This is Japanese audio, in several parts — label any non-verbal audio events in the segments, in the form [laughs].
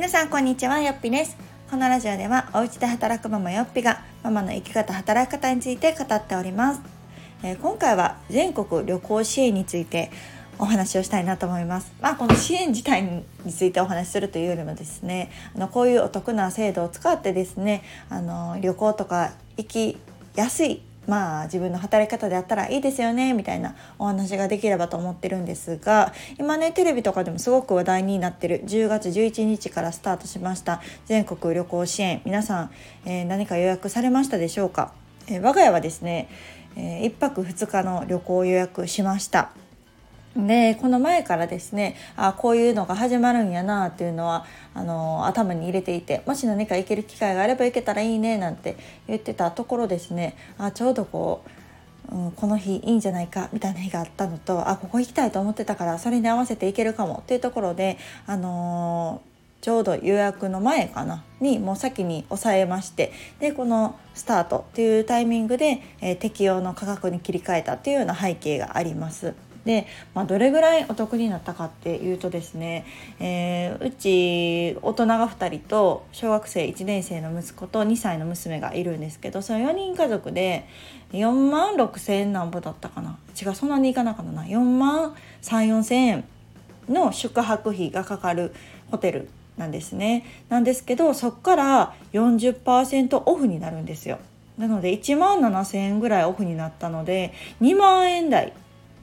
皆さんこんにちはよっぴですこのラジオではお家で働くママよっぴがママの生き方働き方について語っております、えー、今回は全国旅行支援についてお話をしたいなと思います。まあ、この支援自体についてお話しするというよりもですね、あのこういうお得な制度を使ってですね、あの旅行とか行きやすいまあ自分の働き方であったらいいですよねみたいなお話ができればと思ってるんですが今ねテレビとかでもすごく話題になってる10月11日からスタートしました全国旅行支援。皆さん、えー、何か予約されましたでしょうか、えー、我が家はですね、えー、1泊2日の旅行を予約しました。でこの前からですねあこういうのが始まるんやなっていうのはあの頭に入れていてもし何か行ける機会があれば行けたらいいねなんて言ってたところですねあちょうどこう、うん、この日いいんじゃないかみたいな日があったのとあここ行きたいと思ってたからそれに合わせて行けるかもっていうところで、あのー、ちょうど予約の前かなにもう先に抑えましてでこのスタートっていうタイミングで、えー、適用の価格に切り替えたっていうような背景があります。で、まあ、どれぐらいお得になったかっていうとですね、えー、うち大人が2人と小学生1年生の息子と2歳の娘がいるんですけどその4人家族で4万6,000円なんぼだったかな。違うそんなにいかなかったな。4万3,4,000円の宿泊費がかかるホテルなんですね。なんですけどそこから40%オフになるんですよ。なので1万7,000円ぐらいオフになったので2万円台。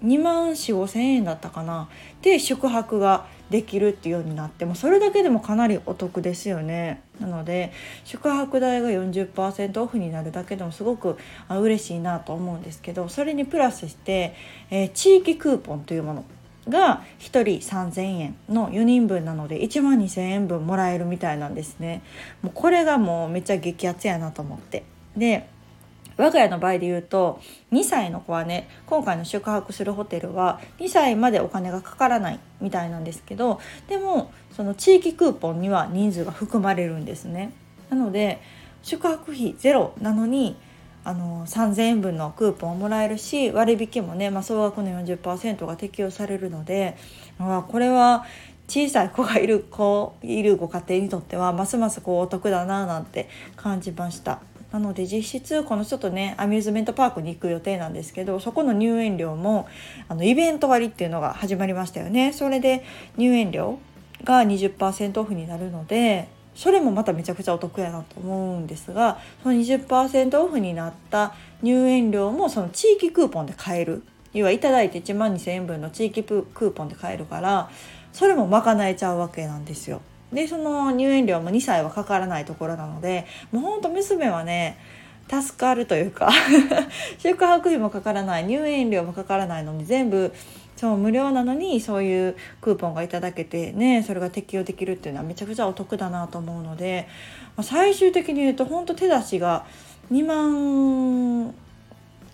2万4 5千円だったかな。で宿泊ができるっていうようになってもそれだけでもかなりお得ですよね。なので宿泊代が40%オフになるだけでもすごくあ嬉しいなと思うんですけどそれにプラスして、えー、地域クーポンというものが1人3,000円の4人分なので1万2,000円分もらえるみたいなんですね。もうこれがもうめっちゃ激アツやなと思って。で我が家の場合で言うと2歳の子はね今回の宿泊するホテルは2歳までお金がかからないみたいなんですけどでもその地域クーポンには人数が含まれるんですね。なので宿泊費ゼロなのにあの3,000円分のクーポンをもらえるし割引もね、まあ、総額の40%が適用されるので、まあ、これは小さい子がいる子いるご家庭にとってはますますこうお得だななんて感じました。なので実質このちょっとねアミューズメントパークに行く予定なんですけどそこの入園料もあのイベント割っていうのが始まりましたよねそれで入園料が20%オフになるのでそれもまためちゃくちゃお得やなと思うんですがその20%オフになった入園料もその地域クーポンで買える要はいただいて1万2,000円分の地域クーポンで買えるからそれも賄えちゃうわけなんですよ。でその入園料も2歳はかからないところなのでもうほんと娘はね助かるというか [laughs] 宿泊費もかからない入園料もかからないのに全部そう無料なのにそういうクーポンがいただけてねそれが適用できるっていうのはめちゃくちゃお得だなと思うので、まあ、最終的に言うと本当手出しが2万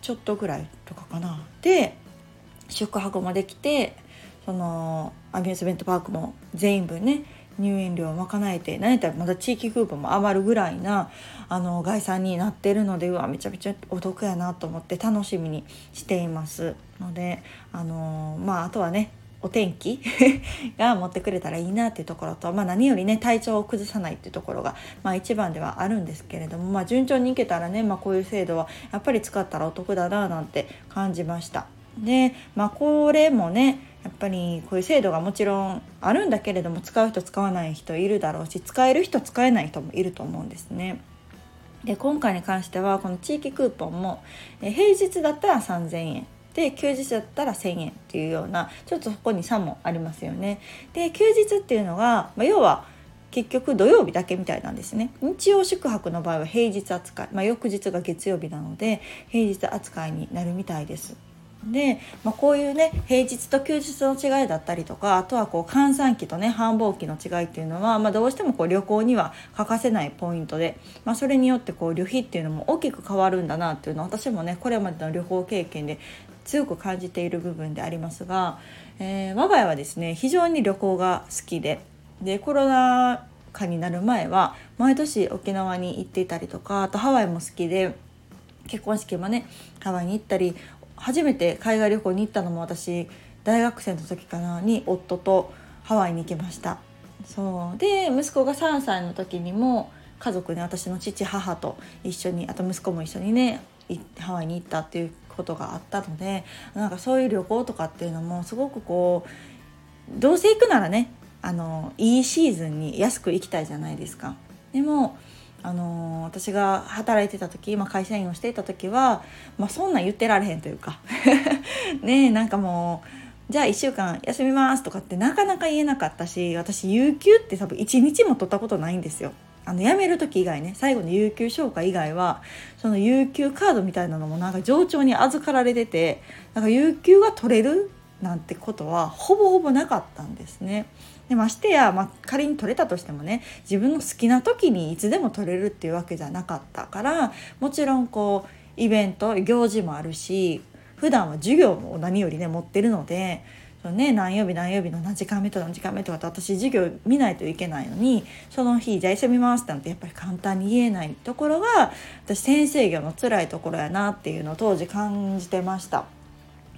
ちょっとぐらいとかかな。で宿泊もできてそのアミューズメントパークも全員分ね入園料を賄えて何やったらまだ地域クーポンも余るぐらいなあの概算になってるのでうわめちゃめちゃお得やなと思って楽しみにしていますのであのまああとはねお天気 [laughs] が持ってくれたらいいなっていうところと、まあ、何よりね体調を崩さないっていうところが、まあ、一番ではあるんですけれども、まあ、順調にいけたらね、まあ、こういう制度はやっぱり使ったらお得だななんて感じました。で、まあ、これもねやっぱりこういう制度がもちろんあるんだけれども使う人使わない人いるだろうし使える人使えない人もいると思うんですね。で今回に関してはこの地域クーポンも平日だったら3,000円で休日だったら1,000円っていうようなちょっとそこに差もありますよね。で休日っていうのが、まあ、要は結局土曜日だけみたいなんですね日曜宿泊の場合は平日扱い、まあ、翌日が月曜日なので平日扱いになるみたいですで、まあ、こういうね平日と休日の違いだったりとかあとはこう閑散期とね繁忙期の違いっていうのは、まあ、どうしてもこう旅行には欠かせないポイントで、まあ、それによってこう旅費っていうのも大きく変わるんだなっていうのは私もねこれまでの旅行経験で強く感じている部分でありますが、えー、我が家はですね非常に旅行が好きででコロナ禍になる前は毎年沖縄に行っていたりとかあとハワイも好きで結婚式もねハワイに行ったり初めて海外旅行に行ったのも私大学生の時かなに夫とハワイに行きましたそうで息子が3歳の時にも家族ね私の父母と一緒にあと息子も一緒にねハワイに行ったっていうことがあったのでなんかそういう旅行とかっていうのもすごくこうどうせ行くならねあのいいシーズンに安く行きたいじゃないですか。でもあの私が働いてた時、まあ、会社員をしていた時は、まあ、そんなん言ってられへんというか [laughs] ねなんかもうじゃあ1週間休みますとかってなかなか言えなかったし私有給って多分1日も取ったことないんですよ。あの辞める時以外ね最後の有給消化以外はその有給カードみたいなのもなんか上長に預かられててなんか有給が取れるなんてことはほぼほぼなかったんですね。でましてや、まあ、仮に取れたとしてもね自分の好きな時にいつでも取れるっていうわけじゃなかったからもちろんこうイベント行事もあるし普段は授業も何よりね持ってるのでその、ね、何曜日何曜日の何時間目と何時間目とかって私授業見ないといけないのにその日じゃあ一緒見ますなんてやっぱり簡単に言えないところが私先生業の辛いところやなっていうのを当時感じてました。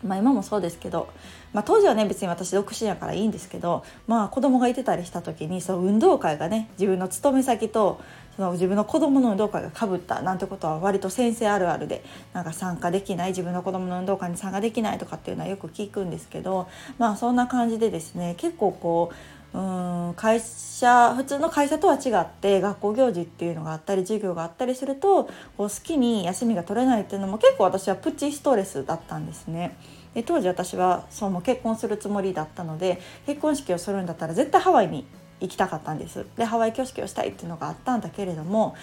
まあ、今もそうですけど、まあ、当時はね別に私独身やからいいんですけど、まあ、子供がいてたりした時にその運動会がね自分の勤め先とその自分の子供の運動会がかぶったなんてことは割と先生あるあるでなんか参加できない自分の子供の運動会に参加できないとかっていうのはよく聞くんですけどまあそんな感じでですね結構こううん会社普通の会社とは違って学校行事っていうのがあったり授業があったりするとこう好きに休みが取れないっていうのも結構私はプチストレスだったんですね。で当時私はそうも結婚するつもりだったので結婚式をするんだったら絶対ハワイに行きたかったんですでハワイ挙式をしたいっていうのがあったんだけれども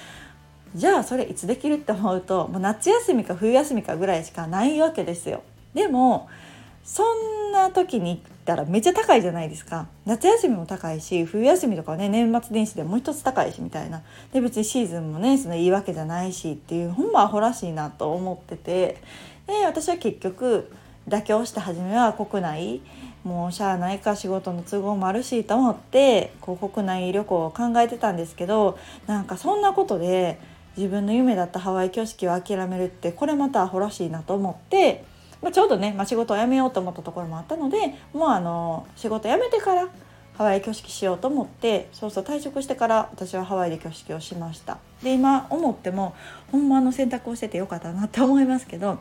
じゃあそれいつできるって思うともう夏休みか冬休みかぐらいしかないわけですよでもそんな時にたらめっちゃ高いじゃないですか。夏休みも高いし冬休みとかね年末年始でもう一つ高いしみたいな。で別にシーズンもねそのいいわけじゃないしっていうほんまアホらしいなと思ってて。で私は結局妥協して初めは国内もうしゃあないか仕事の都合もあるしと思ってこう国内旅行を考えてたんですけどなんかそんなことで自分の夢だったハワイ挙式を諦めるってこれまたアホらしいなと思って、まあ、ちょうどね、まあ、仕事を辞めようと思ったところもあったのでもうあの仕事辞めてからハワイ挙式しようと思ってそうそう退職してから私はハワイで挙式をしました。で今思ってもほんまの選択をしててよかったなって思いますけど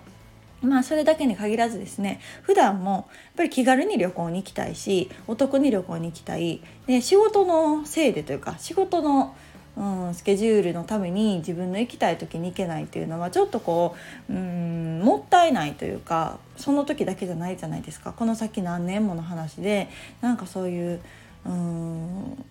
まあそれだけに限らずですね普段もやっぱり気軽に旅行に行きたいしお得に旅行に行きたい。で仕事のせいでというか仕事の、うん、スケジュールのために自分の行きたい時に行けないっていうのはちょっとこう、うん、もったいないというかその時だけじゃないじゃないですか。この先何年もの話でなんかそういう、うん、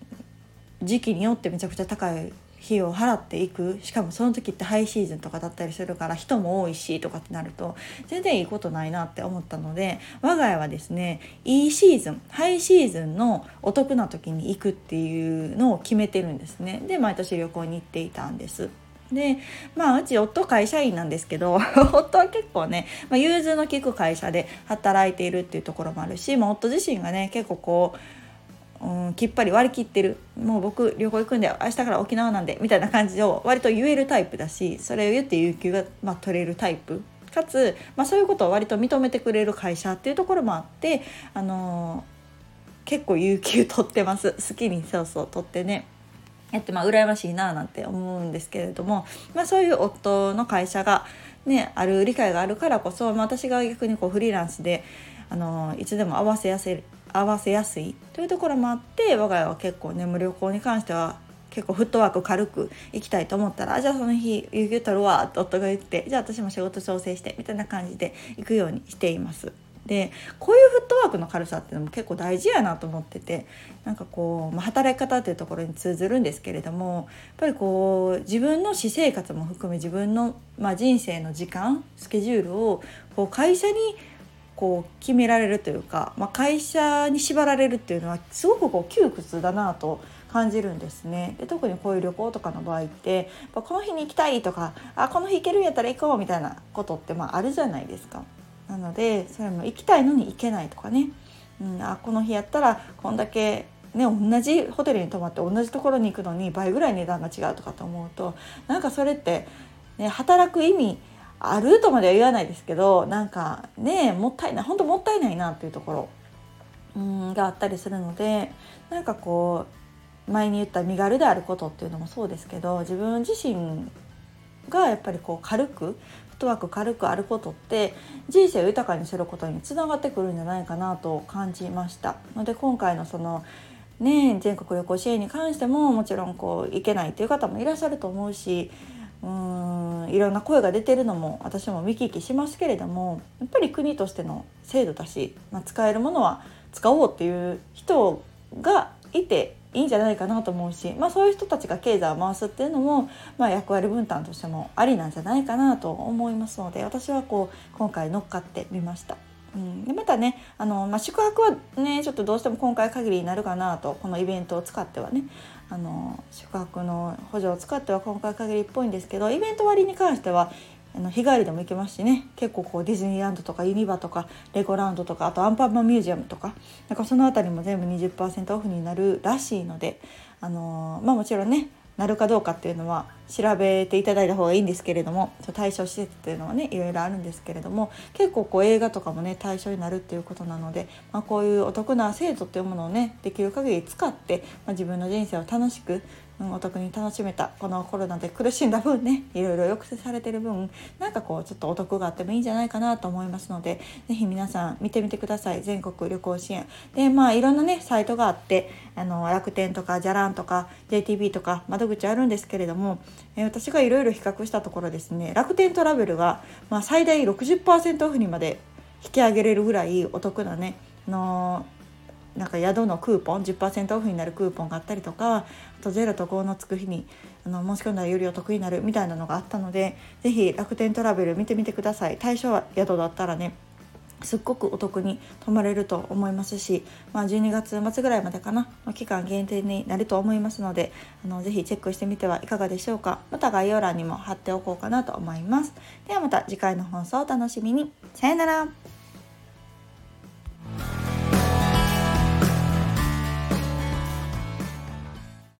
時期によってめちゃくちゃ高い費用を払っていくしかもその時ってハイシーズンとかだったりするから人も多いしとかってなると全然いいことないなって思ったので我が家はですねいいシーズンハイシーズンのお得な時に行くっていうのを決めてるんですねで毎年旅行に行っていたんです。でまあうち夫会社員なんですけど [laughs] 夫は結構ね、まあ、融通の利く会社で働いているっていうところもあるし、まあ、夫自身がね結構こううん、きっぱり割り切ってる。もう僕旅行行くんで明日から沖縄なんでみたいな感じを割と言えるタイプだしそれを言って有給が、まあ、取れるタイプ。かつ、まあ、そういうことを割と認めてくれる会社っていうところもあって、あのー、結構有給取ってます。好きにそうそう取ってね。やってまあ羨ましいななんて思うんですけれども、まあ、そういう夫の会社が、ね、ある理解があるからこそ、まあ、私が逆にこうフリーランスで、あの、いつでも合わせやすい合わせやすいというところもあって我が家は結構ね無旅行に関しては結構フットワーク軽く行きたいと思ったら「じゃあその日有給取るわ」って夫が言って「じゃあ私も仕事調整して」みたいな感じで行くようにしています。でこういうフットワークの軽さっていうのも結構大事やなと思っててなんかこう、まあ、働き方っていうところに通ずるんですけれどもやっぱりこう自分の私生活も含め自分の、まあ、人生の時間スケジュールをこう会社にこう決められるというか、まあ、会社に縛られるっていうのはすごくこう窮屈だなと感じるんですねで特にこういう旅行とかの場合ってこの日に行きたいとかあこの日行けるんやったら行こうみたいなことってまああるじゃないですか。なのでそれも行きたいのに行けないとかね、うん、あこの日やったらこんだけね、同じホテルに泊まって同じところに行くのに倍ぐらい値段が違うとかと思うとなんかそれって、ね、働く意味あるとまでは言わないですけどなんかねもったいない本当もったいないなっていうところ。うんがあったりするのでなんかこう前に言った身軽であることっていうのもそうですけど自分自身がやっぱりこう軽くフットワーク軽くあることって人生を豊かにすることにつながってくるんじゃないかなと感じました。ので今回のそのね全国旅行支援に関してももちろんこう行けないっていう方もいらっしゃると思うしうんいろんな声が出てるのも私も見聞きしますけれどもやっぱり国としての制度だし、まあ、使えるものは使おうっていう人がいていいんじゃないかなと思うし、まあ、そういう人たちが経済を回すっていうのも、まあ、役割分担としてもありなんじゃないかなと思いますので私はこう今回乗っかってみました。うん、でまたねあの、まあ、宿泊はねちょっとどうしても今回限りになるかなとこのイベントを使ってはね。あの宿泊の補助を使っては今回限りっぽいんですけどイベント割に関してはあの日帰りでも行けますしね。結構こうディズニーランドとかユニバとかレゴランドとかあとアンパンマンミュージアムとか。なんかその辺りも全部20%オフになるらしいのであのまあもちろんねなるかどうかっていうのは調べていただいた方がいいんですけれども対象施設っていうのはねいろいろあるんですけれども結構こう映画とかもね対象になるっていうことなので、まあ、こういうお得な制度っていうものをねできる限り使って、まあ、自分の人生を楽しくうん、お得に楽しめたこのコロナで苦しんだ分ねいろいろ抑制されてる分なんかこうちょっとお得があってもいいんじゃないかなと思いますので是非皆さん見てみてください。全国旅行支援。でまあいろんなねサイトがあってあの楽天とかじゃらんとか JTB とか窓口あるんですけれども、えー、私がいろいろ比較したところですね楽天トラベルが、まあ、最大60%オフにまで引き上げれるぐらいお得なねあのーなんか宿のクーポン10%オフになるクーポンがあったりとかあと0と5のつく日にあの申し込んだらよりお得になるみたいなのがあったので是非楽天トラベル見てみてください。対象は宿だったらねすっごくお得に泊まれると思いますし、まあ、12月末ぐらいまでかな期間限定になると思いますのであのぜひチェックしてみてはいかがでしょうか。また概要欄にも貼っておこうかなと思います。ではまた次回の放送お楽しみに。さよなら。